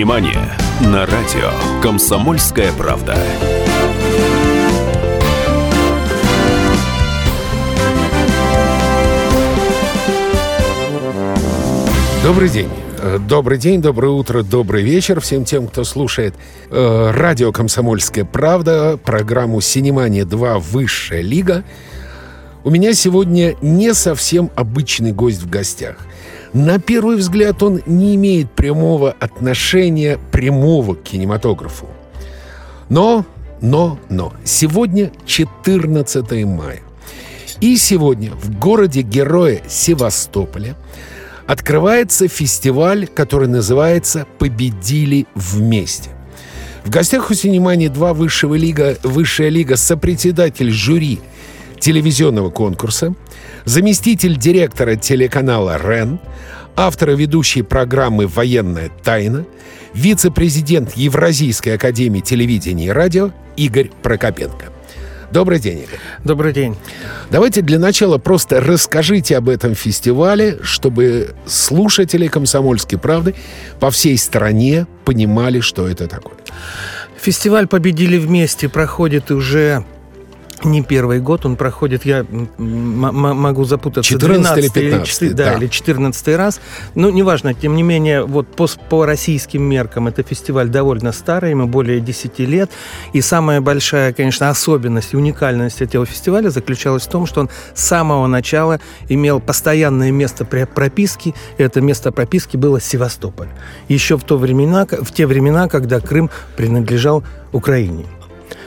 Внимание! На радио «Комсомольская правда». Добрый день. Э, добрый день, доброе утро, добрый вечер всем тем, кто слушает э, радио «Комсомольская правда», программу «Синемания 2. Высшая лига». У меня сегодня не совсем обычный гость в гостях. На первый взгляд он не имеет прямого отношения прямого к кинематографу. Но, но, но, сегодня 14 мая. И сегодня в городе-герое Севастополя открывается фестиваль, который называется «Победили вместе». В гостях у «Синемании 2» Высшего лига, Высшая лига сопредседатель жюри телевизионного конкурса, заместитель директора телеканала «РЕН», автор и ведущий программы «Военная тайна», вице-президент Евразийской академии телевидения и радио Игорь Прокопенко. Добрый день, Игорь. Добрый день. Давайте для начала просто расскажите об этом фестивале, чтобы слушатели «Комсомольской правды» по всей стране понимали, что это такое. Фестиваль «Победили вместе» проходит уже не первый год, он проходит, я могу запутаться, 14 или 15 или, да, да, или 14 раз. Ну, неважно, тем не менее, вот по, по российским меркам это фестиваль довольно старый, ему более 10 лет. И самая большая, конечно, особенность и уникальность этого фестиваля заключалась в том, что он с самого начала имел постоянное место прописки. И это место прописки было Севастополь. Еще в, то времена, в те времена, когда Крым принадлежал Украине.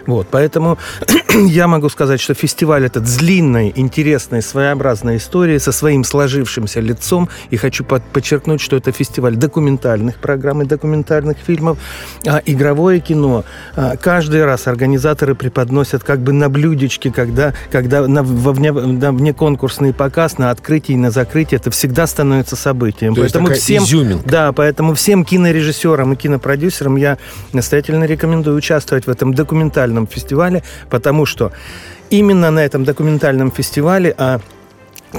Вот, поэтому я могу сказать, что фестиваль этот с длинной, интересной, своеобразной историей, со своим сложившимся лицом. И хочу подчеркнуть, что это фестиваль документальных программ и документальных фильмов, а игровое кино. А, каждый раз организаторы преподносят как бы на блюдечке, когда, когда на, во вне, на внеконкурсный показ, на открытие и на закрытие, это всегда становится событием. То поэтому есть всем, изюминка. Да, поэтому всем кинорежиссерам и кинопродюсерам я настоятельно рекомендую участвовать в этом документальном документальном фестивале, потому что именно на этом документальном фестивале а,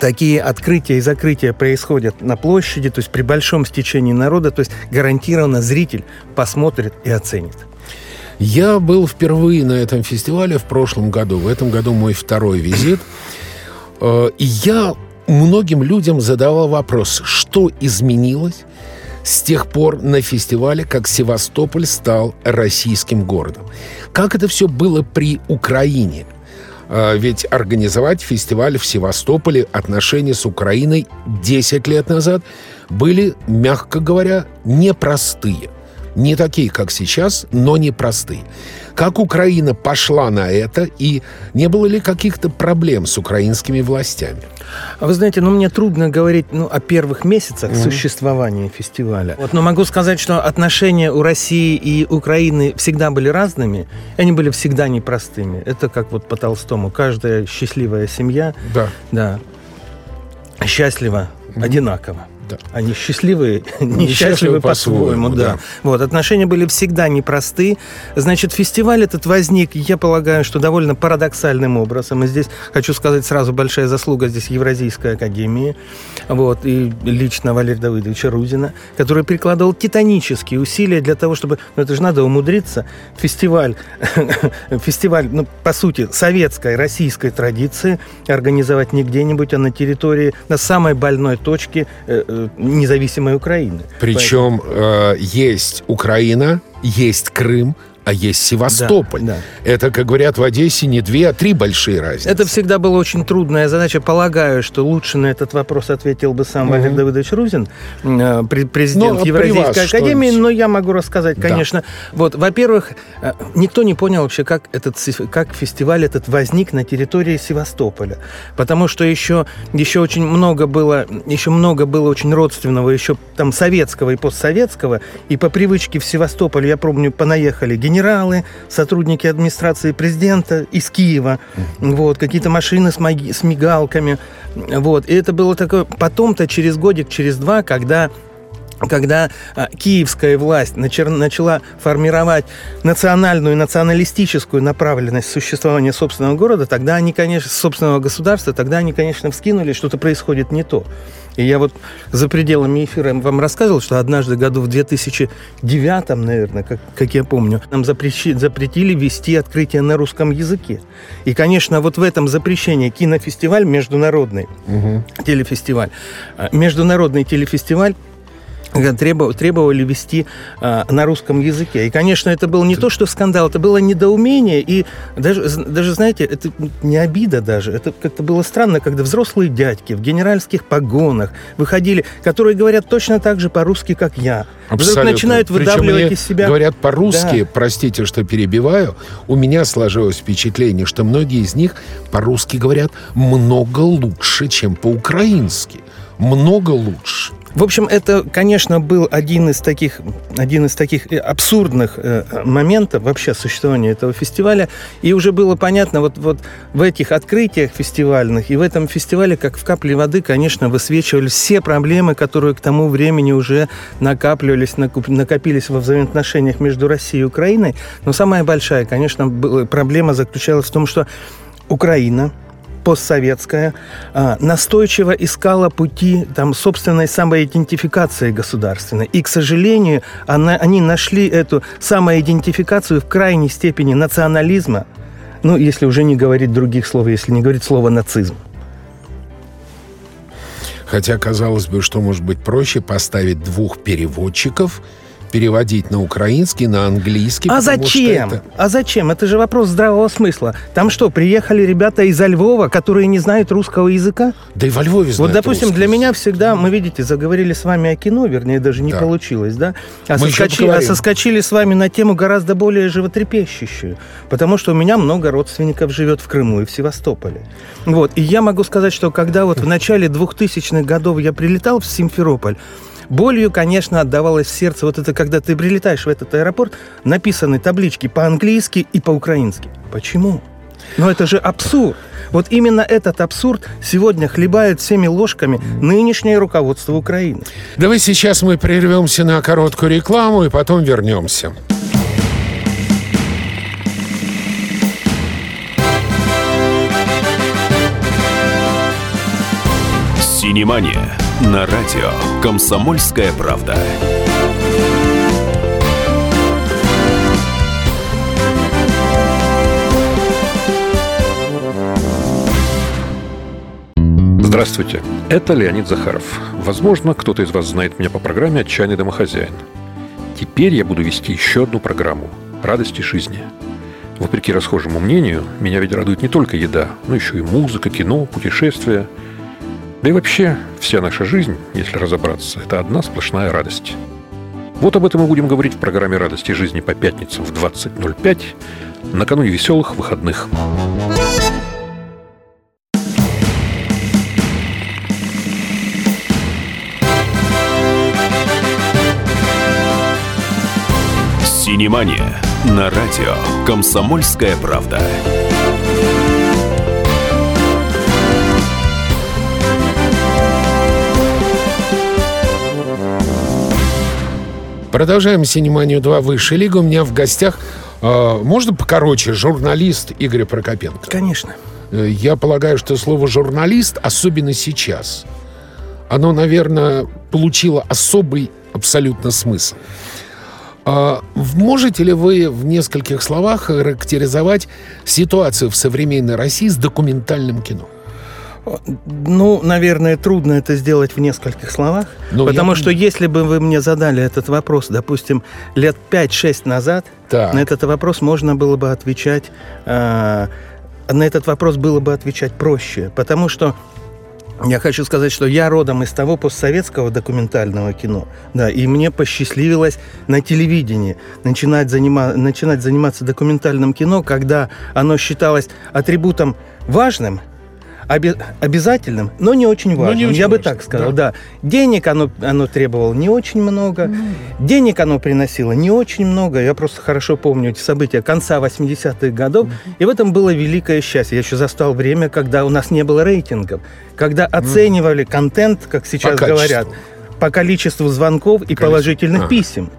такие открытия и закрытия происходят на площади, то есть при большом стечении народа, то есть гарантированно зритель посмотрит и оценит. Я был впервые на этом фестивале в прошлом году. В этом году мой второй визит. Э, и я многим людям задавал вопрос, что изменилось с тех пор на фестивале, как Севастополь стал российским городом. Как это все было при Украине? А, ведь организовать фестиваль в Севастополе отношения с Украиной 10 лет назад были, мягко говоря, непростые. Не такие, как сейчас, но непростые. Как Украина пошла на это, и не было ли каких-то проблем с украинскими властями? А вы знаете, ну мне трудно говорить ну, о первых месяцах mm-hmm. существования фестиваля. Вот, но могу сказать, что отношения у России и Украины всегда были разными, и они были всегда непростыми. Это как вот по Толстому. Каждая счастливая семья да. Да, счастлива mm-hmm. одинаково. Да. Они счастливые, несчастливы по-своему, по да. да. Вот, отношения были всегда непросты. Значит, фестиваль этот возник, я полагаю, что довольно парадоксальным образом. И здесь хочу сказать сразу большая заслуга здесь Евразийской академии, вот, и лично Валерия Давыдовича Рузина, который прикладывал титанические усилия для того, чтобы, ну это же надо умудриться, фестиваль, фестиваль, ну, по сути, советской, российской традиции организовать не где-нибудь, а на территории, на самой больной точке Э, независимой Украины. Причем Поэтому... э, есть Украина, есть Крым, а есть Севастополь. Да, да. Это, как говорят в Одессе, не две, а три большие разницы. Это всегда была очень трудная задача. Полагаю, что лучше на этот вопрос ответил бы сам угу. Валерий Давыдович Рузин, э, президент но, Евразийской академии, но я могу рассказать, конечно. Да. Вот, во-первых, э, никто не понял вообще, как, этот, как фестиваль этот возник на территории Севастополя. Потому что еще, еще очень много было, еще много было очень родственного, еще там советского и постсоветского. И по привычке в Севастополь, я помню, понаехали генералы, сотрудники администрации президента из Киева, вот, какие-то машины с, маги- с мигалками, вот. И это было такое... Потом-то через годик, через два, когда когда а, киевская власть начер, начала формировать национальную и националистическую направленность существования собственного города, тогда они, конечно, собственного государства, тогда они, конечно, вскинули, что-то происходит не то. И я вот за пределами эфира вам рассказывал, что однажды году в 2009, наверное, как, как я помню, нам запрещи, запретили вести открытие на русском языке. И, конечно, вот в этом запрещении кинофестиваль международный, угу. телефестиваль, а, международный телефестиваль требовали вести а, на русском языке. И, конечно, это был не то, что скандал, это было недоумение. И даже, даже, знаете, это не обида даже. Это как-то было странно, когда взрослые дядьки в генеральских погонах выходили, которые говорят точно так же по-русски, как я. Абсолютно. Вдруг начинают выдавливать из себя... говорят по-русски, да. простите, что перебиваю. У меня сложилось впечатление, что многие из них по-русски говорят много лучше, чем по-украински. Много лучше. В общем, это, конечно, был один из таких, один из таких э, абсурдных э, моментов вообще существования этого фестиваля. И уже было понятно, вот, вот в этих открытиях фестивальных и в этом фестивале, как в капле воды, конечно, высвечивались все проблемы, которые к тому времени уже накапливались, накопились во взаимоотношениях между Россией и Украиной. Но самая большая, конечно, проблема заключалась в том, что Украина – постсоветская, а, настойчиво искала пути там, собственной самоидентификации государственной. И, к сожалению, она, они нашли эту самоидентификацию в крайней степени национализма, ну, если уже не говорить других слов, если не говорить слово «нацизм». Хотя, казалось бы, что может быть проще поставить двух переводчиков – переводить на украинский, на английский. А зачем? Это... А зачем? Это же вопрос здравого смысла. Там что, приехали ребята из Львова, которые не знают русского языка? Да и во Львове знают Вот, допустим, для меня всегда, мы, видите, заговорили с вами о кино, вернее, даже не да. получилось, да? А, соскочи... а соскочили с вами на тему гораздо более животрепещущую. Потому что у меня много родственников живет в Крыму и в Севастополе. Вот. И я могу сказать, что когда вот в начале 2000-х годов я прилетал в Симферополь, Болью, конечно, отдавалось в сердце вот это, когда ты прилетаешь в этот аэропорт, написаны таблички по-английски и по-украински. Почему? Но это же абсурд. Вот именно этот абсурд сегодня хлебает всеми ложками нынешнее руководство Украины. Давай сейчас мы прервемся на короткую рекламу и потом вернемся. Синемания на радио «Комсомольская правда». Здравствуйте, это Леонид Захаров. Возможно, кто-то из вас знает меня по программе «Отчаянный домохозяин». Теперь я буду вести еще одну программу «Радости жизни». Вопреки расхожему мнению, меня ведь радует не только еда, но еще и музыка, кино, путешествия – да и вообще, вся наша жизнь, если разобраться, это одна сплошная радость. Вот об этом мы будем говорить в программе «Радости жизни» по пятницам в 20.05, накануне веселых выходных. Синемания на радио «Комсомольская правда». Продолжаем «Синеманию 2. Высшая лига». У меня в гостях, э, можно покороче, журналист Игорь Прокопенко? Конечно. Э, я полагаю, что слово «журналист», особенно сейчас, оно, наверное, получило особый абсолютно смысл. А можете ли вы в нескольких словах характеризовать ситуацию в современной России с документальным кино? Ну, наверное, трудно это сделать в нескольких словах, ну, потому я... что если бы вы мне задали этот вопрос, допустим, лет 5-6 назад, так. на этот вопрос можно было бы отвечать, э, на этот вопрос было бы отвечать проще, потому что я хочу сказать, что я родом из того постсоветского документального кино, да, и мне посчастливилось на телевидении начинать, занима, начинать заниматься документальным кино, когда оно считалось атрибутом важным – оби- обязательным, но не очень важным. Не очень я важным. бы так сказал, да. да. Денег оно, оно требовало не очень много, mm. денег оно приносило не очень много. Я просто хорошо помню эти события конца 80-х годов, mm. и в этом было великое счастье. Я еще застал время, когда у нас не было рейтингов, когда оценивали mm. контент, как сейчас по говорят, по количеству звонков и Количество. положительных А. писем.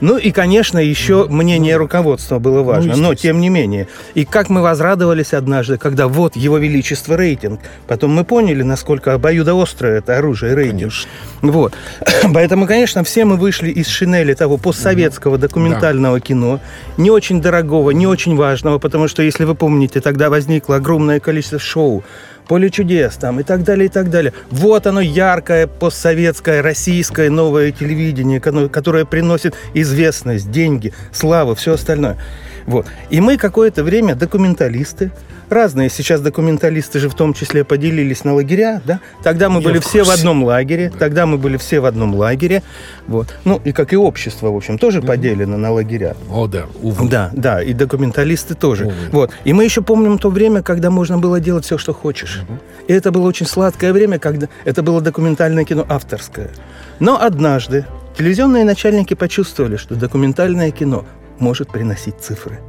Ну и, конечно, еще мнение руководства было важно, но естественно. тем не менее. И как мы возрадовались однажды, когда вот его величество рейтинг. Потом мы поняли, насколько обоюдоострое это оружие рейтинг. Конечно. Вот. Поэтому, конечно, все мы вышли из шинели того постсоветского документального кино, не очень дорогого, не очень важного, потому что, если вы помните, тогда возникло огромное количество шоу, Поле чудес там и так далее, и так далее. Вот оно яркое постсоветское, российское новое телевидение, которое приносит известность, деньги, славу, все остальное. Вот. И мы какое-то время документалисты, разные сейчас документалисты же в том числе поделились на лагеря, да? Тогда мы Я были в все в одном лагере, тогда мы были все в одном лагере, вот. Ну, и как и общество, в общем, тоже поделено на лагеря. О, да, увы. Да, да, и документалисты тоже. Увы. Вот. И мы еще помним то время, когда можно было делать все, что хочешь. И это было очень сладкое время, когда это было документальное кино авторское. Но однажды телевизионные начальники почувствовали, что документальное кино может приносить цифры.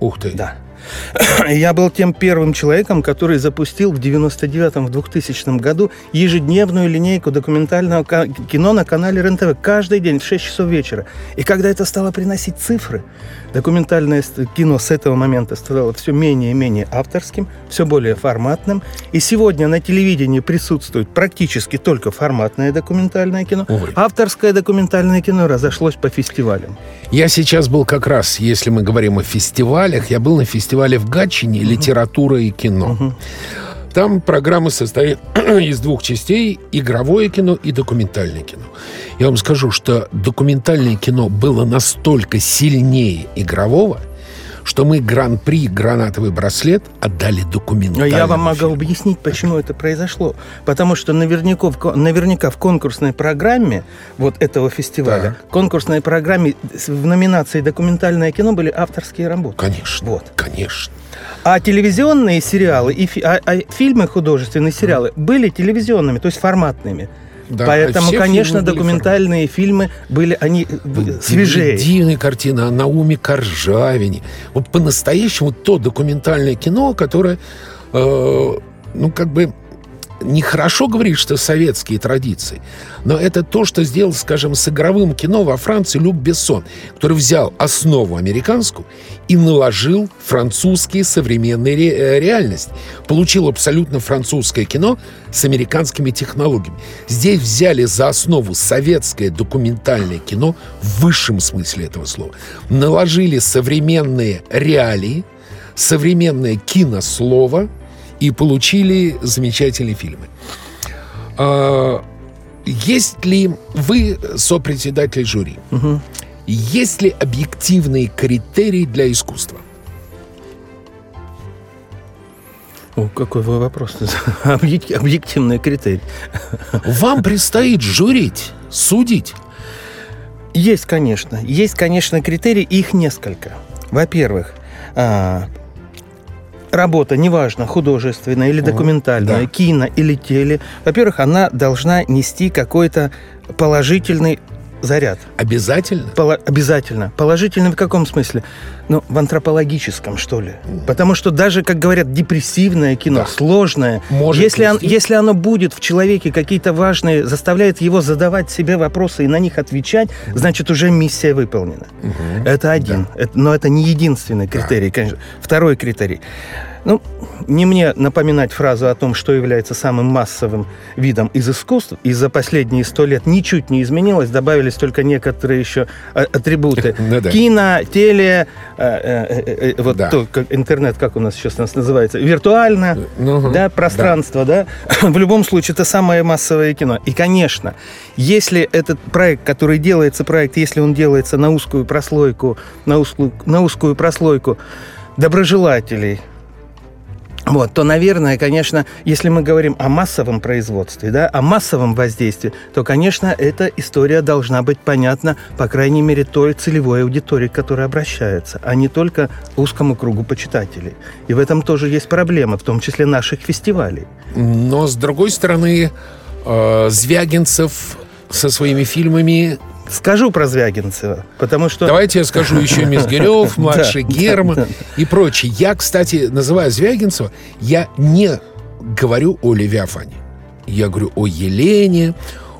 Ух ты. Да. Я был тем первым человеком, который запустил в 99-м, в 2000 году ежедневную линейку документального кино на канале РЕН-ТВ каждый день в 6 часов вечера. И когда это стало приносить цифры, документальное кино с этого момента стало все менее и менее авторским, все более форматным. И сегодня на телевидении присутствует практически только форматное документальное кино. Увы. Авторское документальное кино разошлось по фестивалям. Я сейчас был как раз, если мы говорим о фестивалях, я был на фестивале в Гатчине «Литература и кино». Там программа состоит из двух частей – игровое кино и документальное кино. Я вам скажу, что документальное кино было настолько сильнее игрового, что мы гран-при «Гранатовый браслет» отдали Но документальному я вам могу фильму. объяснить, почему это произошло. Потому что наверняка наверняка в конкурсной программе вот этого фестиваля, Так. конкурсной программе в номинации «Документальное кино» были авторские работы. Конечно, Вот. конечно. А телевизионные сериалы и фи- а- а фильмы художественные сериалы были телевизионными, то есть форматными. Да, Поэтому, все конечно, фильмы были документальные фильмы были они Были свежее. Дивные картины о Науме Коржавине. Вот по-настоящему то документальное кино, которое, э, ну, как бы нехорошо говорить, что советские традиции, но это то, что сделал, скажем, с игровым кино во Франции Люк Бессон, который взял основу американскую и наложил французские современные ре- э, реальность. Получил абсолютно французское кино с американскими технологиями. Здесь взяли за основу советское документальное кино в высшем смысле этого слова. Наложили современные реалии, современное кинослово, и получили замечательные фильмы. А, Есть ли вы сопредседатель жюри? Есть ли объективные критерии для искусства? О, какой вы вопрос. Объек- Объективный критерий. Вам предстоит жюрить, судить. Есть, конечно. Есть, конечно, критерии, их несколько. Во-первых, а, работа, неважно, художественная или документальная, да. кино или теле, во-первых, она должна нести какой-то положительный заряд. Обязательно? Пола- обязательно. Положительный в каком смысле? Ну, в антропологическом, что ли. Потому что даже, как говорят, депрессивное кино, Да. сложное, Может если, он- если оно будет в человеке какие-то важные, заставляет его задавать себе вопросы и на них отвечать, значит, уже миссия выполнена. Это один. Это- но это не единственный критерий, конечно. Второй критерий. Ну, не мне напоминать фразу о том, что является самым массовым видом из искусств. И за последние сто лет ничуть не изменилось. Добавились только некоторые еще а, атрибуты. Ну да. Кино, теле, э, э, э, вот Да. то, как интернет, как у нас сейчас нас называется, виртуально, Ну, да, пространство, да. В любом случае, это самое массовое кино. И, конечно, если этот проект, который делается, проект, если он делается на узкую прослойку, на узкую, на узкую прослойку доброжелателей, вот, то, наверное, конечно, если мы говорим о массовом производстве, да, о массовом воздействии, то, конечно, эта история должна быть понятна, по крайней мере, той целевой аудитории, к которой обращается, а не только узкому кругу почитателей. И в этом тоже есть проблема, в том числе наших фестивалей. Но, с другой стороны, э, Звягинцев со своими фильмами... Скажу про Звягинцева, потому что... Давайте я скажу еще Мизгирев, младший Герман и прочее. Я, кстати, называя Звягинцева, я не говорю о Левиафане. Я говорю о Елене,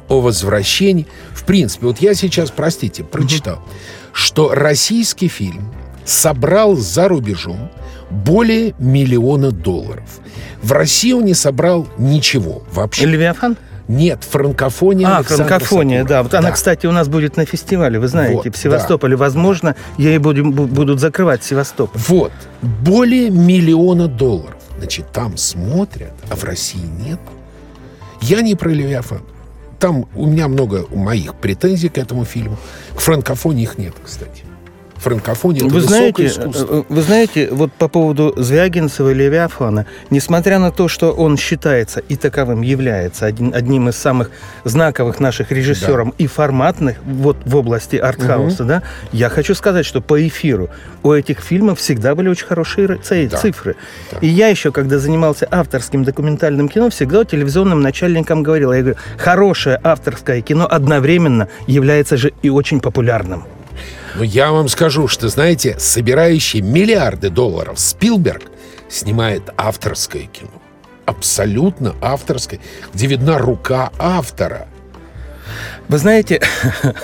о возвращении. В принципе, вот я сейчас, простите, прочитал, что российский фильм собрал за рубежом более миллиона долларов. В России он не собрал ничего вообще. Левиафан? Нет, франкофония. А, Александра франкофония, Соколова. да. Вот она, кстати, у нас будет на фестивале, вы знаете, Вот, в Севастополе. Возможно, ей будем, бу- будут закрывать Севастополь. Вот, более миллиона долларов. Значит, там смотрят, а в России нет. Я не про Левиафан. Там у меня много моих претензий к этому фильму. К франкофонии их нет, кстати. Франкофония — Вы знаете, искусство. э, вы знаете, вот по поводу Звягинцева и Левиафана, несмотря на то, что он считается и таковым является один, одним из самых знаковых наших режиссеров и форматных вот в области артхауса, да, я хочу сказать, что по эфиру у этих фильмов всегда были очень хорошие ци- Да. цифры. Да. И я еще, когда занимался авторским документальным кино, всегда телевизионным начальникам говорил, я говорю, хорошее авторское кино одновременно является же и очень популярным. Но я вам скажу, что, знаете, собирающий миллиарды долларов Спилберг снимает авторское кино. Абсолютно авторское, где видна рука автора. Вы знаете,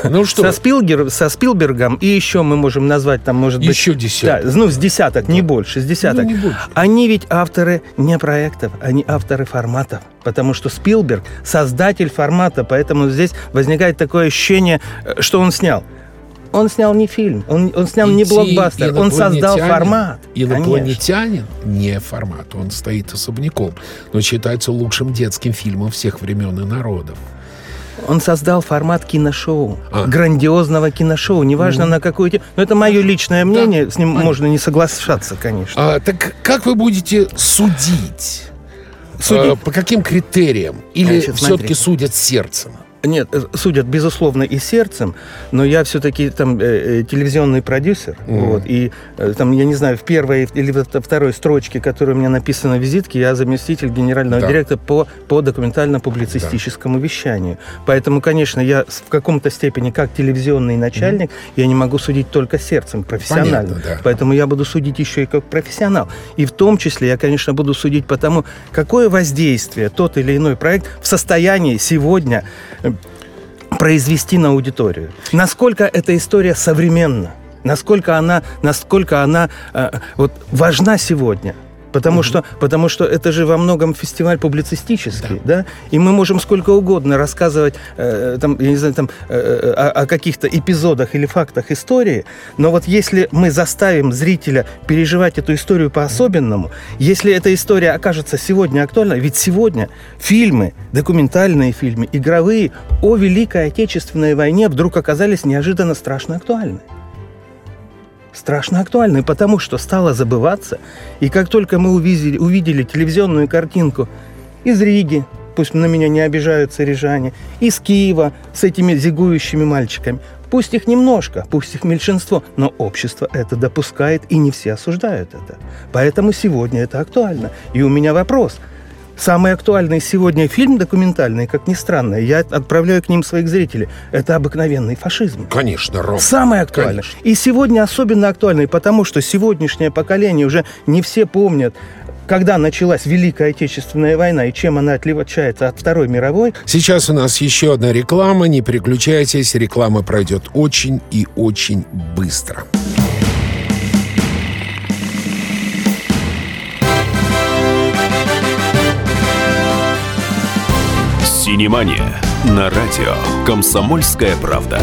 Ну что, со, Спилгер, со Спилбергом и еще мы можем назвать там, может быть... Еще десяток. Да, ну, с десяток, не больше, с десяток. Ну, не больше. Они ведь авторы не проектов, они авторы форматов. Потому что Спилберг – создатель формата, поэтому здесь возникает такое ощущение, э, что он снял. Он снял не фильм, он, он снял не идти блокбастер, он создал инопланетянин- формат. Конечно. Инопланетянин не формат, он стоит особняком, но считается лучшим детским фильмом всех времен и народов. Он создал формат киношоу, А. грандиозного киношоу, неважно на какую тему. Но это мое личное мнение, с ним понятно. можно не соглашаться, конечно. А, так как вы будете судить? Судить. А, по каким критериям? Или все-таки судят сердцем? Нет, э, судят, безусловно, и сердцем, но я все-таки там э, э, телевизионный продюсер, вот, и э, там, я не знаю, в первой или во второй строчке, которая у меня написана в визитке, я заместитель генерального Да. директора по, по документально-публицистическому вещанию. Поэтому, конечно, я в каком-то степени, как телевизионный начальник, я не могу судить только сердцем, профессионально. Понятно, да. Поэтому я буду судить еще и как профессионал. И в том числе я, конечно, буду судить по тому, какое воздействие тот или иной проект в состоянии сегодня э, произвести на аудиторию. Насколько эта история современна, насколько она, насколько она э, вот, важна сегодня. Потому, что, потому что это же во многом фестиваль публицистический, да. И мы можем сколько угодно рассказывать э, там, я не знаю, там, э, о, о каких-то эпизодах или фактах истории, но вот если мы заставим зрителя переживать эту историю по-особенному, если эта история окажется сегодня актуальной, ведь сегодня фильмы, документальные фильмы, игровые о Великой Отечественной войне вдруг оказались неожиданно страшно актуальны страшно актуальны, потому что стало забываться. И как только мы увидели, увидели телевизионную картинку из Риги, пусть на меня не обижаются рижане, из Киева с этими зигующими мальчиками, пусть их немножко, пусть их меньшинство, но общество это допускает, и не все осуждают это. Поэтому сегодня это актуально. И у меня вопрос – Самый актуальный сегодня фильм документальный, как ни странно, я отправляю к ним своих зрителей. Это обыкновенный фашизм. Конечно, Ром. Самый актуальный. Конечно. И сегодня особенно актуальный, потому что сегодняшнее поколение уже не все помнят, когда началась Великая Отечественная война и чем она отличается от Второй мировой. Сейчас у нас еще одна реклама. Не переключайтесь, реклама пройдет очень и очень быстро. Синемания на радио «Комсомольская правда».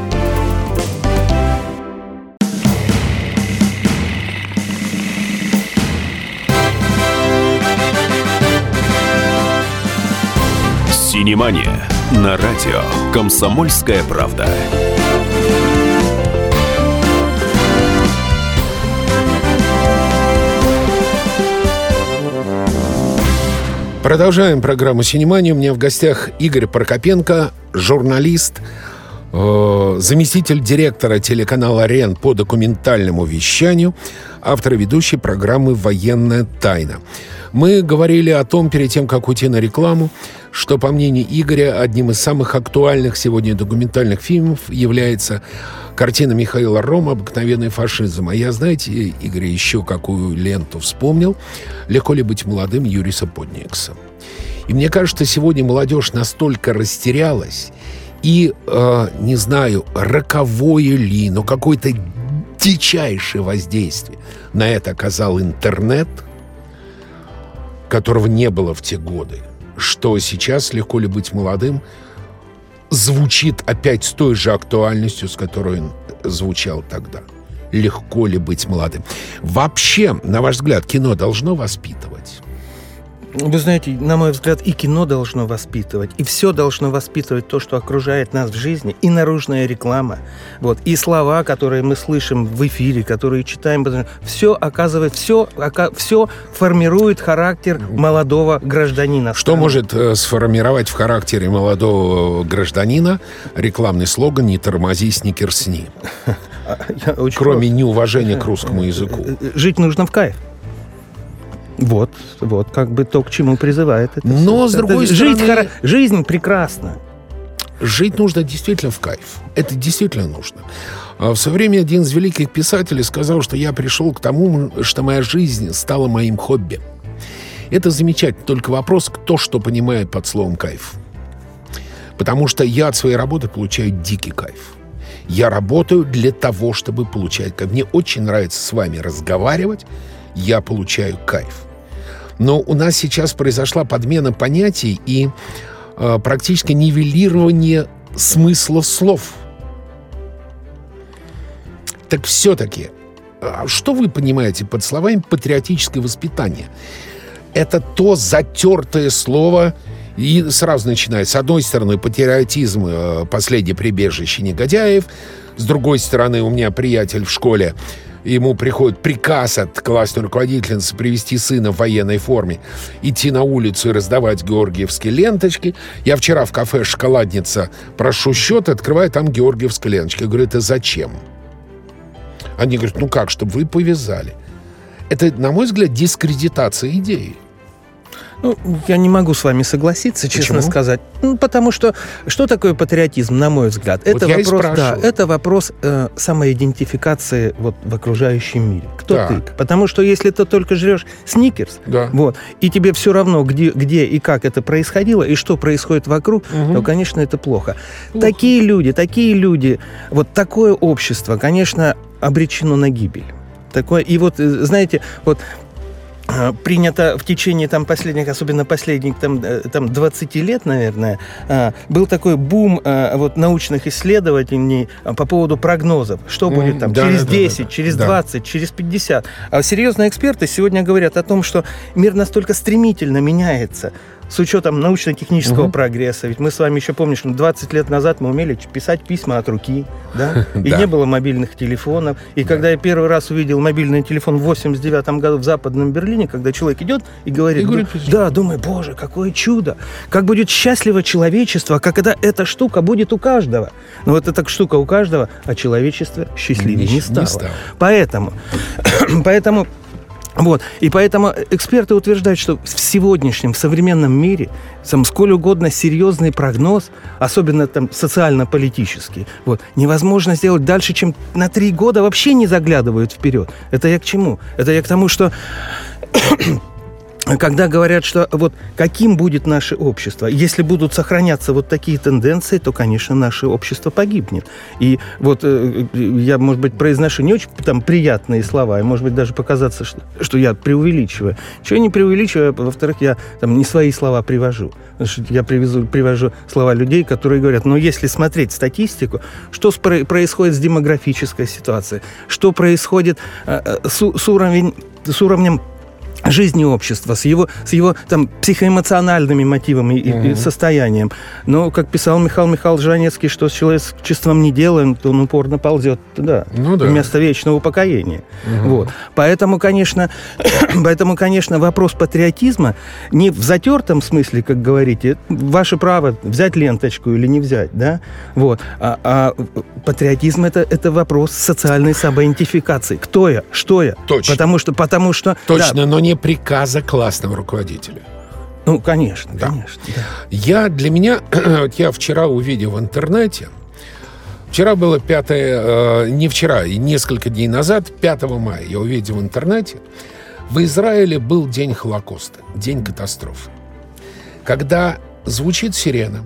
Кинемания на радио «Комсомольская правда». Продолжаем программу «Синемания». У меня в гостях Игорь Прокопенко, журналист, э, заместитель директора телеканала «РЕН» по документальному вещанию, автор и ведущий программы «Военная тайна». Мы говорили о том, перед тем, как уйти на рекламу, что, по мнению Игоря, одним из самых актуальных сегодня документальных фильмов является картина Михаила Рома «Обыкновенный фашизм». А я, знаете, Игорь, еще какую ленту вспомнил? «Легко ли быть молодым» Юриса Подникса. И мне кажется, сегодня молодежь настолько растерялась, и, э, не знаю, роковое ли, но какое-то дичайшее воздействие на это оказал интернет – которого не было в те годы, что сейчас «Легко ли быть молодым» звучит опять с той же актуальностью, с которой он звучал тогда. Легко ли быть молодым? Вообще, на ваш взгляд, кино должно воспитывать? Вы знаете, на мой взгляд, и кино должно воспитывать, и все должно воспитывать то, что окружает нас в жизни, и наружная реклама, вот, и слова, которые мы слышим в эфире, которые читаем, все оказывает, все, все формирует характер молодого гражданина. Что может э, сформировать в характере молодого гражданина рекламный слоган «Не тормози, сникерсни»? Кроме неуважения к русскому языку. Жить нужно в кайф. Вот, вот, как бы то, к чему призывает это. Но, с другой это, стороны... Жизнь, жизнь прекрасна. Жить нужно действительно в кайф. Это действительно нужно. А в свое время один из великих писателей сказал, что я пришел к тому, что моя жизнь стала моим хобби. Это замечательно. Только вопрос, кто что понимает под словом «кайф». Потому что я от своей работы получаю дикий кайф. Я работаю для того, чтобы получать кайф. Мне очень нравится с вами разговаривать. Я получаю кайф. Но у нас сейчас произошла подмена понятий и э, практически нивелирование смысла слов. Так все-таки, а что вы понимаете под словами патриотическое воспитание? Это то затертое слово, и сразу начинается. С одной стороны, патриотизм, э, последнее прибежище негодяев. С другой стороны, у меня приятель в школе ему приходит приказ от классной руководительницы привести сына в военной форме, идти на улицу и раздавать георгиевские ленточки. Я вчера в кафе «Шоколадница» прошу счет, открываю там георгиевские ленточки. Я говорю, это зачем? Они говорят, ну как, чтобы вы повязали. Это, на мой взгляд, дискредитация идеи. Ну, я не могу с вами согласиться, честно Почему? сказать. Ну, потому что что такое патриотизм, на мой взгляд? Вот Это вопрос, да, это вопрос э, самоидентификации вот в окружающем мире. Кто Так. ты? Потому что если ты только жрешь сникерс, Да. вот, и тебе все равно, где, где и как это происходило, и что происходит вокруг, то, конечно, это плохо. Такие люди, такие люди, вот такое общество, конечно, обречено на гибель. Такое, и вот, э, знаете, вот принято в течение там последних, особенно последних там, э, там 20 лет, наверное, э, был такой бум э, вот научных исследований по поводу прогнозов. Что будет там да, через да, да, 10, да, да. через Да. 20, через 50. А серьезные эксперты сегодня говорят о том, что мир настолько стремительно меняется, с учетом научно-технического прогресса. Ведь мы с вами еще помним, что 20 лет назад мы умели писать письма от руки, да? И Да. не было мобильных телефонов. И когда я первый раз увидел мобильный телефон в 89 году в Западном Берлине, когда человек идет и говорит, И говорит, «Ну, да, думаю, боже, какое чудо, как будет счастливо человечество, когда эта штука будет у каждого. Но вот эта штука у каждого, а человечество счастливее Не- не, не стало. стало. Поэтому, поэтому вот. И поэтому эксперты утверждают, что в сегодняшнем, в современном мире, там, сколь угодно серьезный прогноз, особенно там социально-политический, вот, невозможно сделать дальше, чем на три года вообще не заглядывают вперед. Это я к чему? Это я к тому, что когда говорят, что вот каким будет наше общество, если будут сохраняться вот такие тенденции, то, конечно, наше общество погибнет. И вот э, я, может быть, произношу не очень там приятные слова, и, может быть, даже показаться, что, что я преувеличиваю. Чего я не преувеличиваю, а, во-вторых, я там не свои слова привожу. Я привезу, привожу слова людей, которые говорят, но если смотреть статистику, что происходит с демографической ситуацией, что происходит э, э, с, с уровень- с уровнем жизни общества, с его, с его там, психоэмоциональными мотивами и, mm-hmm. и состоянием. Но, как писал Михаил Михайлович Жанецкий, что с человечеством не делаем, то он упорно ползет туда, ну, да. вместо вечного упокоения. Mm-hmm. Вот. Поэтому, конечно, поэтому, конечно, вопрос патриотизма не в затертом смысле, как говорите, ваше право взять ленточку или не взять, да, вот, а, а патриотизм это, это вопрос социальной самоидентификации. Кто я, что я? Точно. Потому что, потому что... Точно, да, но не приказа классного руководителя. Ну, конечно, да. конечно. Да. Я для меня, вот я вчера увидел в интернете, вчера было 5, э, не вчера, и несколько дней назад, 5 мая, я увидел в интернете, в Израиле был день Холокоста, день катастрофы. Когда звучит сирена,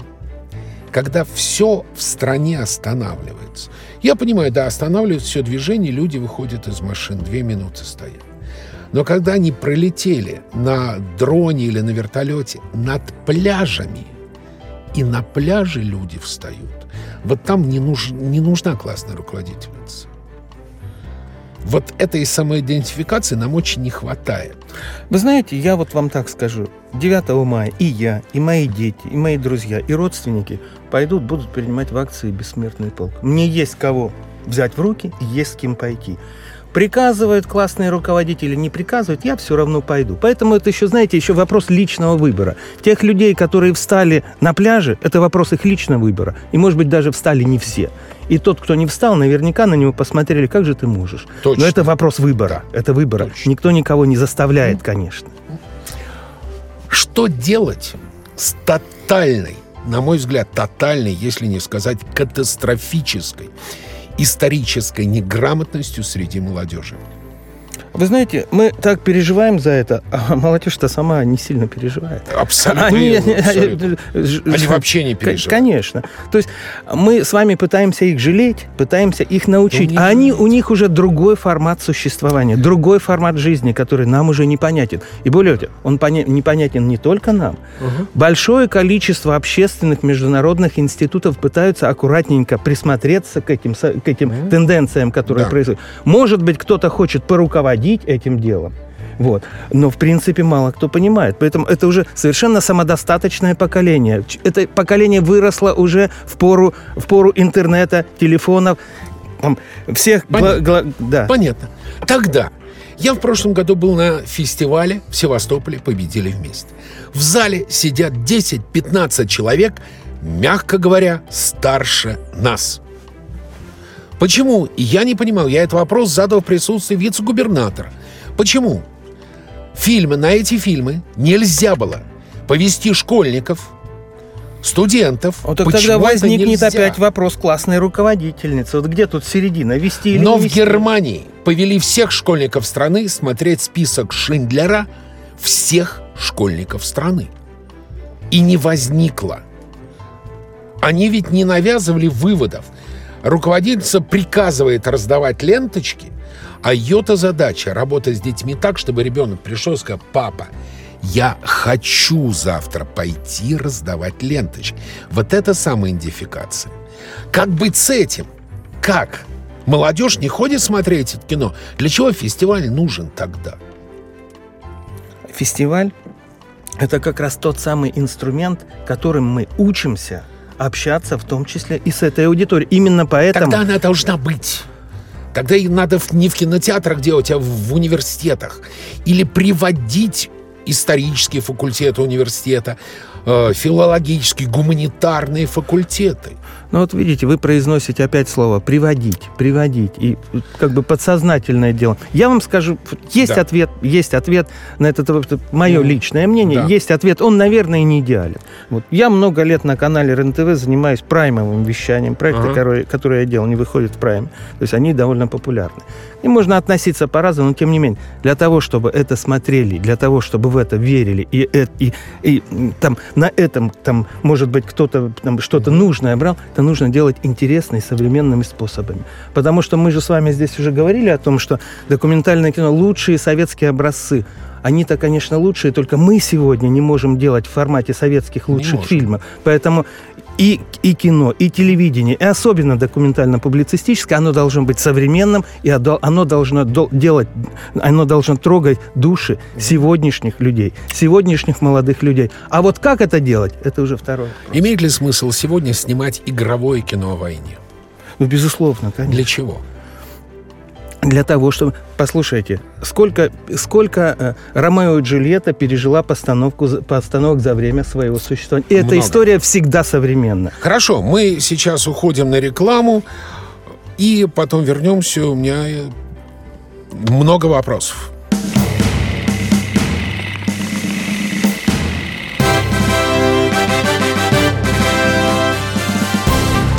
когда все в стране останавливается. Я понимаю, да, останавливается все движение, люди выходят из машин, две минуты стоят. Но когда они пролетели на дроне или на вертолете над пляжами, и на пляже люди встают, вот там не, нуж, не нужна классная руководительница. Вот этой самоидентификации нам очень не хватает. Вы знаете, я вот вам так скажу. 9 мая и я, и мои дети, и мои друзья, и родственники пойдут, будут принимать в акции «Бессмертный полк». Мне есть кого взять в руки, есть с кем пойти. Приказывают классные руководители, не приказывают, я все равно пойду. Поэтому это еще, знаете, еще вопрос личного выбора. Тех людей, которые встали на пляже, это вопрос их личного выбора. И, может быть, даже встали не все. И тот, кто не встал, наверняка на него посмотрели, как же ты можешь. Точно. Но это вопрос выбора. Это выбора. Точно. Никто никого не заставляет, конечно. Что делать с тотальной, на мой взгляд, тотальной, если не сказать катастрофической исторической неграмотностью среди молодежи. Вы знаете, мы так переживаем за это, а молодежь-то сама не сильно переживает. Абсолютно. Они, абсолютно. Они вообще не переживают. Конечно. То есть мы с вами пытаемся их жалеть, пытаемся их научить, а они, у них уже другой формат существования, другой формат жизни, который нам уже непонятен. И более того, он поня- непонятен не только нам. Угу. Большое количество общественных международных институтов пытаются аккуратненько присмотреться к этим, к этим угу. тенденциям, которые да. происходят. Может быть, кто-то хочет поруководить руководить этим делом. Вот. Но, в принципе, мало кто понимает. Поэтому это уже совершенно самодостаточное поколение. Это поколение выросло уже в пору, в пору интернета, телефонов, там, всех... Понятно. Гла- да. Понятно. Тогда я в прошлом году был на фестивале в Севастополе «Победили вместе». В зале сидят 10-15 человек, мягко говоря, старше нас. Почему? Я не понимал. Я этот вопрос задал в присутствии вице-губернатора. Почему? Фильмы, на эти фильмы нельзя было повести школьников, студентов. Вот так тогда возникнет опять вопрос классной руководительницы. Вот где тут середина? Вести или Но не вести? в Германии повели всех школьников страны смотреть список Шиндлера всех школьников страны. И не возникло. Они ведь не навязывали выводов руководительница приказывает раздавать ленточки, а ее-то задача работать с детьми так, чтобы ребенок пришел и сказал, папа, я хочу завтра пойти раздавать ленточки. Вот это самоидентификация. Как быть с этим? Как? Молодежь не ходит смотреть это кино. Для чего фестиваль нужен тогда? Фестиваль – это как раз тот самый инструмент, которым мы учимся – общаться в том числе и с этой аудиторией. Именно поэтому... Тогда она должна быть. Тогда и надо не в кинотеатрах делать, а в университетах. Или приводить исторические факультеты университета, э, филологические, гуманитарные факультеты. Ну вот видите, вы произносите опять слово «приводить», «приводить», и как бы подсознательное дело. Я вам скажу, есть да. ответ, есть ответ на этот вопрос, мое ну, личное мнение, да. есть ответ, он, наверное, не идеален. Вот. Я много лет на канале РЕН-ТВ занимаюсь праймовым вещанием, проекты, ага. которые, которые я делал, не выходят в прайм, то есть они довольно популярны. И можно относиться по-разному, но тем не менее, для того, чтобы это смотрели, для того, чтобы в это верили, и, и, и, и там на этом, там, может быть, кто-то что-то нужное брал, это нужно делать интересно и современными способами. Потому что мы же с вами здесь уже говорили о том, что документальное кино – лучшие советские образцы. Они-то, конечно, лучшие, только мы сегодня не можем делать в формате советских лучших фильмов. Поэтому и, и кино, и телевидение, и особенно документально-публицистическое, оно должно быть современным, и оно должно делать, оно должно трогать души сегодняшних людей, сегодняшних молодых людей. А вот как это делать, это уже второе. Имеет ли смысл сегодня снимать игровое кино о войне? Ну, безусловно, конечно. Для чего? Для того, чтобы... Послушайте, сколько, сколько э, Ромео и Джульетта пережила постановку, постановок за время своего существования. И эта история всегда современна. Хорошо, мы сейчас уходим на рекламу, и потом вернемся. У меня э, много вопросов.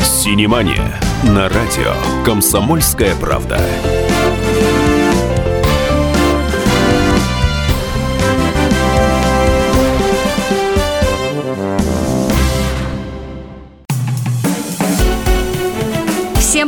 Синемания на радио «Комсомольская правда».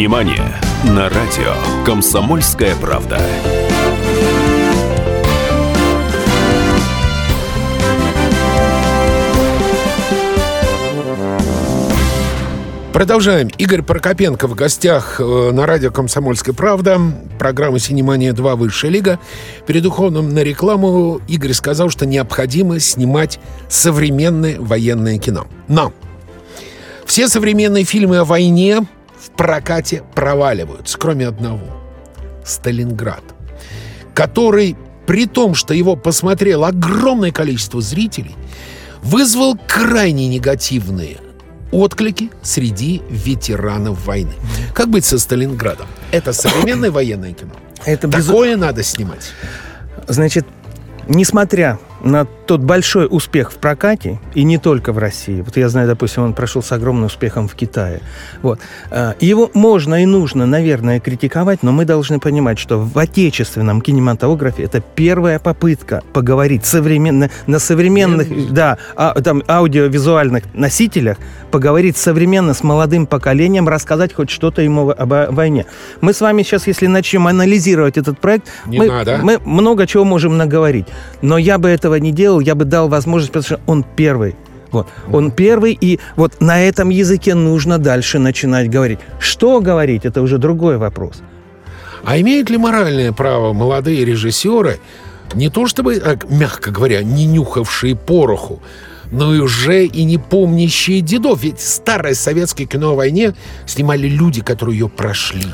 Синемания на радио «Комсомольская правда». Продолжаем. Игорь Прокопенко в гостях э, на радио «Комсомольская правда». Программа «Синемания-2. Высшая лига». Перед уходом на рекламу Игорь сказал, что необходимо снимать современное военное кино. Но все современные фильмы о войне в прокате проваливаются, кроме одного. «Сталинград», который, при том, что его посмотрело огромное количество зрителей, вызвал крайне негативные отклики среди ветеранов войны. Как быть со Сталинградом? Это современное военное кино. Это Такое без... надо снимать. Значит, несмотря на тот большой успех в прокате, и не только в России. Вот я знаю, допустим, он прошел с огромным успехом в Китае. Вот. А, его можно и нужно, наверное, критиковать, но мы должны понимать, что в отечественном кинематографе это первая попытка поговорить современно, на современных, да, а, там, аудиовизуальных носителях, поговорить современно с молодым поколением, рассказать хоть что-то ему об войне. Мы с вами сейчас, если начнем анализировать этот проект, мы, мы много чего можем наговорить. Но я бы этого не делал, я бы дал возможность, потому что он первый. Вот. Он первый, и вот на этом языке нужно дальше начинать говорить. Что говорить, это уже другой вопрос. А имеют ли моральное право молодые режиссеры, не то чтобы, мягко говоря, не нюхавшие пороху, но и уже и не помнящие дедов? Ведь старое советское кино о войне снимали люди, которые ее прошли.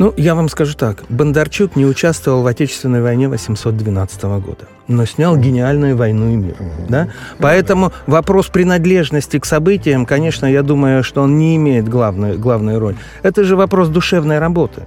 Ну, я вам скажу так. Бондарчук не участвовал в Отечественной войне 812 года, но снял гениальную «Войну и мир». Да? Поэтому вопрос принадлежности к событиям, конечно, я думаю, что он не имеет главную, главную роль. Это же вопрос душевной работы.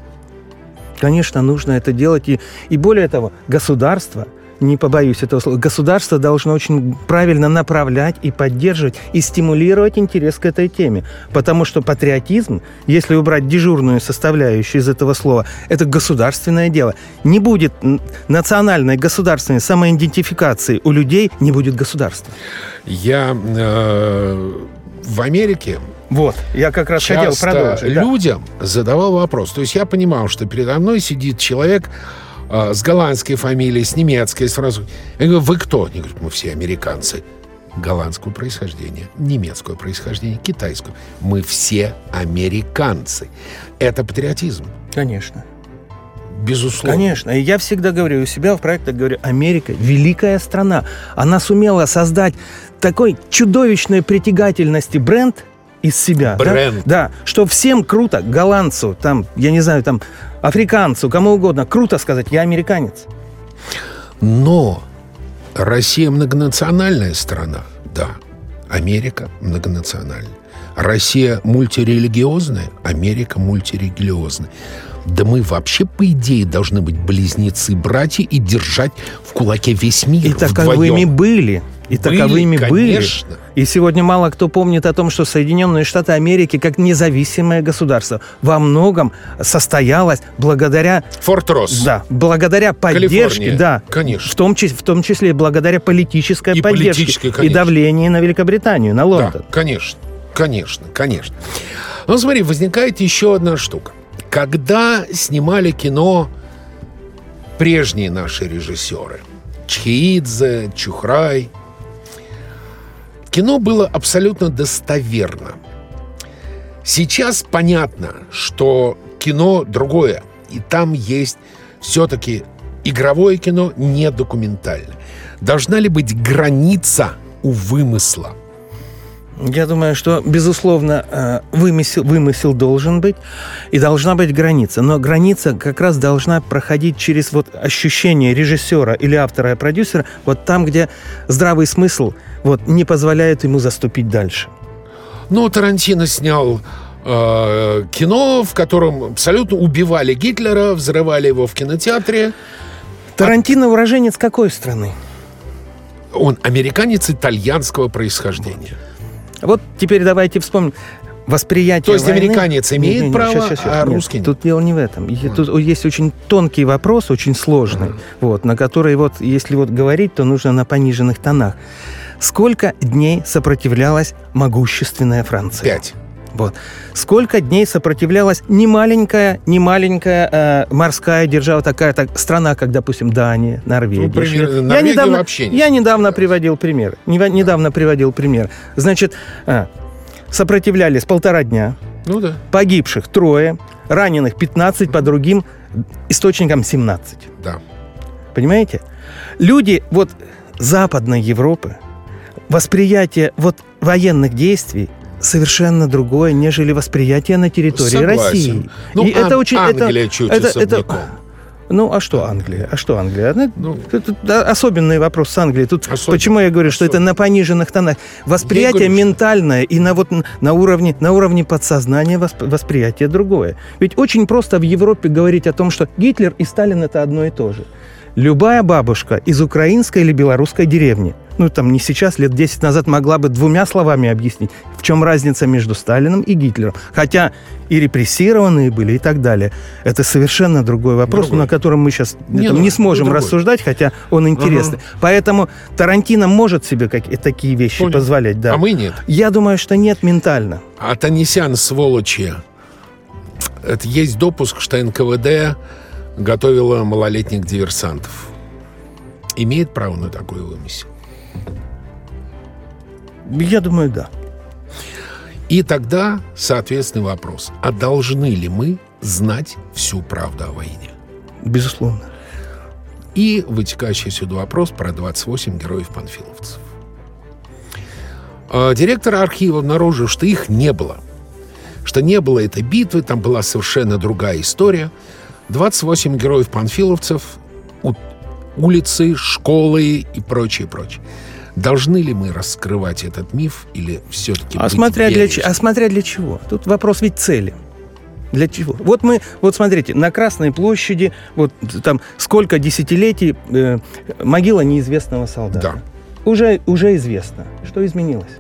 Конечно, нужно это делать. И, и более того, государство – не побоюсь этого слова, государство должно очень правильно направлять и поддерживать, и стимулировать интерес к этой теме. Потому что патриотизм, если убрать дежурную составляющую из этого слова, это государственное дело. Не будет национальной государственной самоидентификации у людей, не будет государства. Я э, в Америке вот, я как раз хотел продолжить. людям да. задавал вопрос. То есть я понимал, что передо мной сидит человек, с голландской фамилией, с немецкой сразу. Я говорю, вы кто? Они говорят, мы все американцы. Голландского происхождения, немецкого происхождения, китайского. Мы все американцы. Это патриотизм. Конечно. Безусловно. Конечно. И я всегда говорю у себя в проектах, говорю, Америка – великая страна. Она сумела создать такой чудовищной притягательности бренд из себя. Бренд. Да, да, что всем круто, голландцу, там, я не знаю, там, африканцу, кому угодно, круто сказать, я американец. Но Россия многонациональная страна, да. Америка многонациональная. Россия мультирелигиозная, Америка мультирелигиозная. Да мы вообще, по идее, должны быть близнецы, братья и держать в кулаке весь мир И таковыми были. И Были, таковыми были. конечно. И сегодня мало кто помнит о том, что Соединенные Штаты Америки, как независимое государство, во многом состоялось благодаря, Форт Росс. да, благодаря поддержке, Калифорния. да, Конечно. в том, числе, в том числе благодаря политической И поддержке политической, и конечно. давлению на Великобританию, на Лондон. Да, конечно, конечно, конечно. Ну, смотри, возникает еще одна штука. Когда снимали кино прежние наши режиссеры, Чхеидзе, Чухрай, кино было абсолютно достоверно. Сейчас понятно, что кино другое, и там есть все-таки игровое кино, не документальное. Должна ли быть граница у вымысла? Я думаю, что, безусловно, э, вымысел, вымысел должен быть, и должна быть граница. Но граница как раз должна проходить через вот ощущение режиссера или автора и продюсера, вот там, где здравый смысл вот, не позволяет ему заступить дальше. Ну, Тарантино снял э, кино, в котором абсолютно убивали Гитлера, взрывали его в кинотеатре. Тарантино уроженец какой страны? Он американец итальянского происхождения. Вот теперь давайте вспомним. Восприятие То есть войны- американец имеет право, а русский нет? Тут дело не в этом. И Тут есть очень тонкий вопрос, очень сложный, вот, на который вот, если вот говорить, то нужно на пониженных тонах. Сколько дней сопротивлялась могущественная Франция? Пять. Вот. Сколько дней сопротивлялась не маленькая, не маленькая э, морская держава, такая так, страна, как, допустим, Дания, Норвегия. Ну, пример- я недавно, вообще не я недавно приводил пример. Нева- Недавно приводил пример. Значит, а, сопротивлялись полтора дня, Ну да. погибших трое, раненых 15, по другим источникам 17. Да. Понимаете? Люди вот Западной Европы, восприятие вот военных действий совершенно другое, нежели восприятие на территории Согласен. России. Ну, И это Ан- очень, это- Англия чуть это- особняком. ну, а что Англия? А что Англия? Ну. это, да, особенный вопрос с Англией. Тут Особенный. почему я говорю, что это Особенный. на пониженных тонах? Восприятие говорю, ментальное и на, вот, на, уровне, на уровне подсознания восп- восприятие другое. Ведь очень просто в Европе говорить о том, что Гитлер и Сталин это одно и то же. Любая бабушка из украинской или белорусской деревни, ну там не сейчас, лет 10 назад могла бы двумя словами объяснить, в чем разница между Сталином и Гитлером. Хотя и репрессированные были и так далее. Это совершенно другой вопрос, Другой. на котором мы сейчас Не, не, ну, не сможем другой. рассуждать, хотя он интересный. Поэтому Тарантино может себе как, такие вещи Понял. позволять. Да. А мы нет. Я думаю, что нет ментально. А Танисян, сволочи, это есть допуск, что НКВД готовила малолетних диверсантов. Имеет право на такой вымысел? Я думаю, да. И тогда, соответственный вопрос. А должны ли мы знать всю правду о войне? Безусловно. И вытекающий сюда вопрос про 28 героев-панфиловцев. А, Директор архива обнаружил, что их не было. Что не было этой битвы, там была совершенно другая история. 28 героев-панфиловцев, у- улицы, школы и прочее, прочее. Должны ли мы раскрывать этот миф или все-таки А смотря, для, а смотря для чего? Тут вопрос ведь цели. Для чего? Вот мы, вот смотрите, на Красной площади, вот там сколько десятилетий э, могила неизвестного солдата. Да. Уже, уже известно, что изменилось.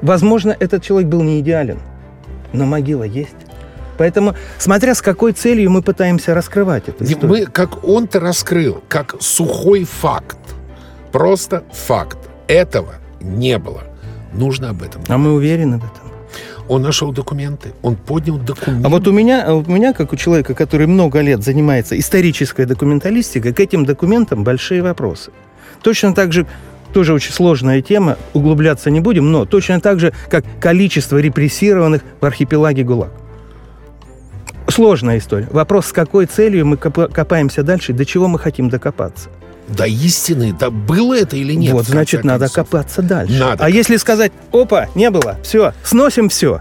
Возможно, этот человек был не идеален, но могила есть. Поэтому, смотря с какой целью мы пытаемся раскрывать историю. Мы, как он-то раскрыл, как сухой факт. Просто факт. Этого не было. Нужно об этом. А мы уверены в этом. Он нашел документы, он поднял документы. А вот у меня, а у меня, как у человека, который много лет занимается исторической документалистикой, к этим документам большие вопросы. Точно так же, тоже очень сложная тема, углубляться не будем, но точно так же, как количество репрессированных в архипелаге ГУЛАГ. Сложная история. Вопрос, с какой целью мы копа- копаемся дальше, до чего мы хотим докопаться. До истины, да было это или нет? вот, значит, надо концов? копаться дальше. Надо а если сказать, опа, не было, все, сносим все,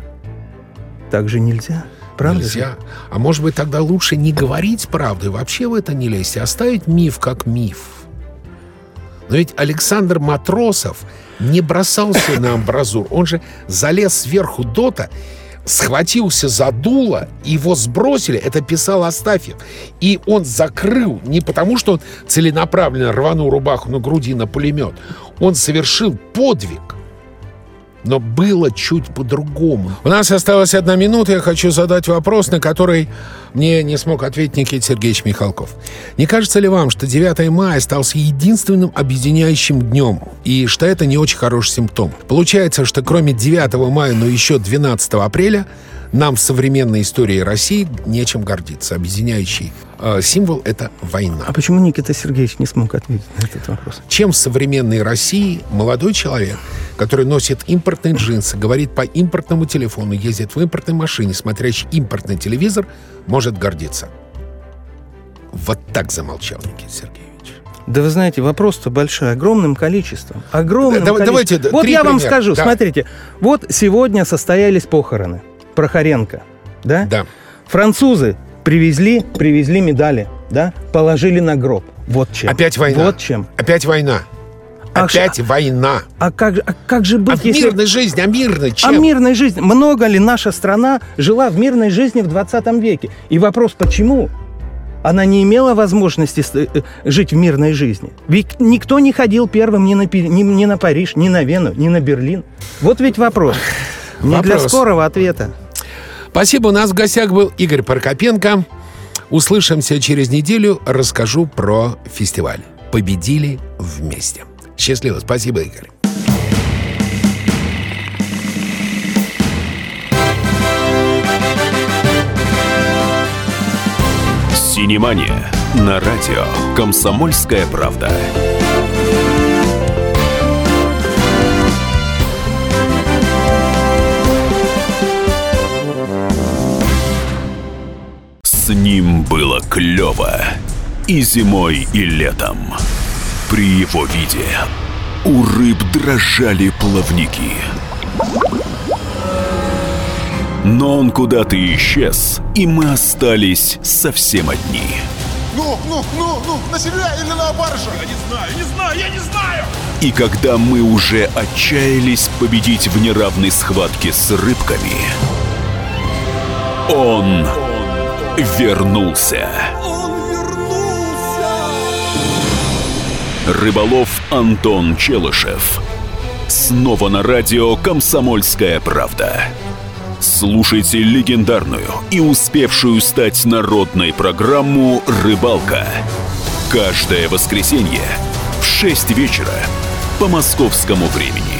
так же нельзя. Правда? же? Нельзя. А может быть, тогда лучше не говорить правду и вообще в это не лезть, а оставить миф как миф. Но ведь Александр Матросов не бросался на амбразур. Он же залез сверху дота. Схватился за дуло, его сбросили, это писал Астафьев. И он закрыл, не потому что он целенаправленно рванул рубаху на груди на пулемет, он совершил подвиг. Но было чуть по-другому. У нас осталась одна минута, я хочу задать вопрос, на который мне не смог ответить Никита Сергеевич Михалков. Не кажется ли вам, что 9 мая остался единственным объединяющим днем, и что это не очень хороший симптом? Получается, что кроме 9 мая, но еще 12 апреля нам в современной истории России нечем гордиться. Объединяющий э, символ — это война. А почему Никита Сергеевич не смог ответить на этот вопрос? Чем в современной России молодой человек, который носит импортные джинсы, говорит по импортному телефону, ездит в импортной машине, смотрящий импортный телевизор, может гордиться? Вот так замолчал Никита Сергеевич. Да вы знаете, вопрос-то большой, огромным количеством. Огромным Да, количеством. давайте, вот я вам примера. скажу, Да. смотрите, вот сегодня состоялись похороны Прохоренко, да? Да. Французы привезли, привезли медали, да? Положили на гроб. Вот чем. Опять война. Вот чем. Опять война. А Опять война. А как, же- а как же А быть, в если... мирной жизни, а мирной О чем? мирной жизни. Много ли наша страна жила в мирной жизни в 20 веке? И вопрос, почему? Она не имела возможности с- э, жить в мирной жизни. Ведь никто не ходил первым ни на, ни, ни на Париж, ни на Вену, ни на Берлин. Вот ведь вопрос. Не для Вопрос. скорого ответа. Спасибо. У нас в гостях был Игорь Прокопенко. Услышимся через неделю. Расскажу про фестиваль. Победили вместе. Счастливо. Спасибо, Игорь. Синемания на радио «Комсомольская правда». С ним было клево и зимой, и летом. При его виде у рыб дрожали плавники. Но он куда-то исчез, и мы остались совсем одни. Ну, ну, ну, ну, на себя или на баржу? Я не знаю, не знаю, я не знаю! И когда мы уже отчаялись победить в неравной схватке с рыбками, он вернулся. Он Рыболов Антон Челышев. Снова на радио «Комсомольская правда». Слушайте легендарную и успевшую стать народной программу «Рыбалка». Каждое воскресенье в 6 вечера по московскому времени.